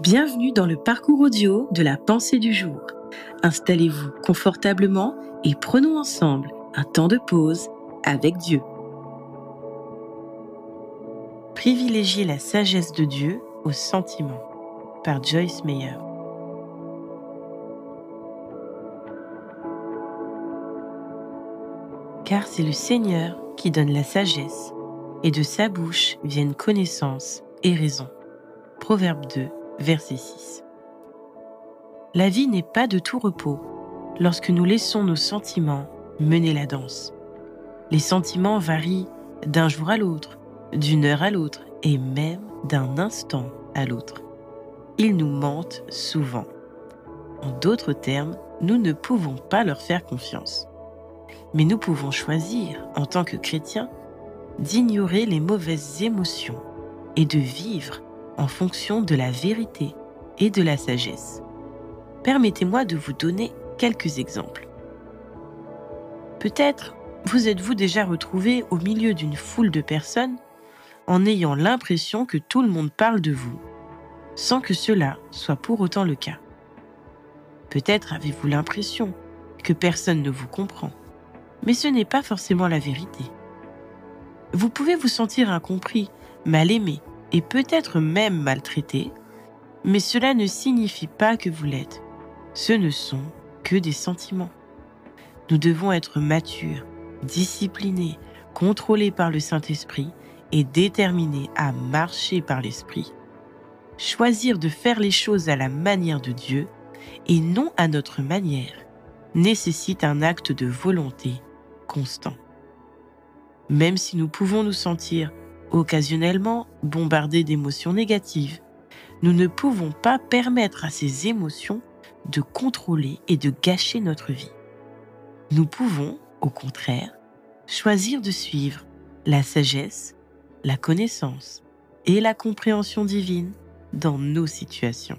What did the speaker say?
Bienvenue dans le parcours audio de la pensée du jour. Installez-vous confortablement et prenons ensemble un temps de pause avec Dieu. Privilégier la sagesse de Dieu au sentiment par Joyce Meyer. Car c'est le Seigneur qui donne la sagesse, et de sa bouche viennent connaissance et raison. Proverbe 2, verset 6. La vie n'est pas de tout repos lorsque nous laissons nos sentiments mener la danse. Les sentiments varient d'un jour à l'autre, d'une heure à l'autre et même d'un instant à l'autre. Ils nous mentent souvent. En d'autres termes, nous ne pouvons pas leur faire confiance. Mais nous pouvons choisir, en tant que chrétiens, d'ignorer les mauvaises émotions et de vivre en fonction de la vérité et de la sagesse. Permettez-moi de vous donner quelques exemples. Peut-être vous êtes-vous déjà retrouvé au milieu d'une foule de personnes en ayant l'impression que tout le monde parle de vous, sans que cela soit pour autant le cas. Peut-être avez-vous l'impression que personne ne vous comprend, mais ce n'est pas forcément la vérité. Vous pouvez vous sentir incompris, mal aimé, et peut-être même maltraité, mais cela ne signifie pas que vous l'êtes. Ce ne sont que des sentiments. Nous devons être matures, disciplinés, contrôlés par le Saint-Esprit et déterminés à marcher par l'Esprit. Choisir de faire les choses à la manière de Dieu et non à notre manière nécessite un acte de volonté constant. Même si nous pouvons nous sentir occasionnellement bombardés d'émotions négatives, nous ne pouvons pas permettre à ces émotions de contrôler et de gâcher notre vie. Nous pouvons, au contraire, choisir de suivre la sagesse, la connaissance et la compréhension divine dans nos situations.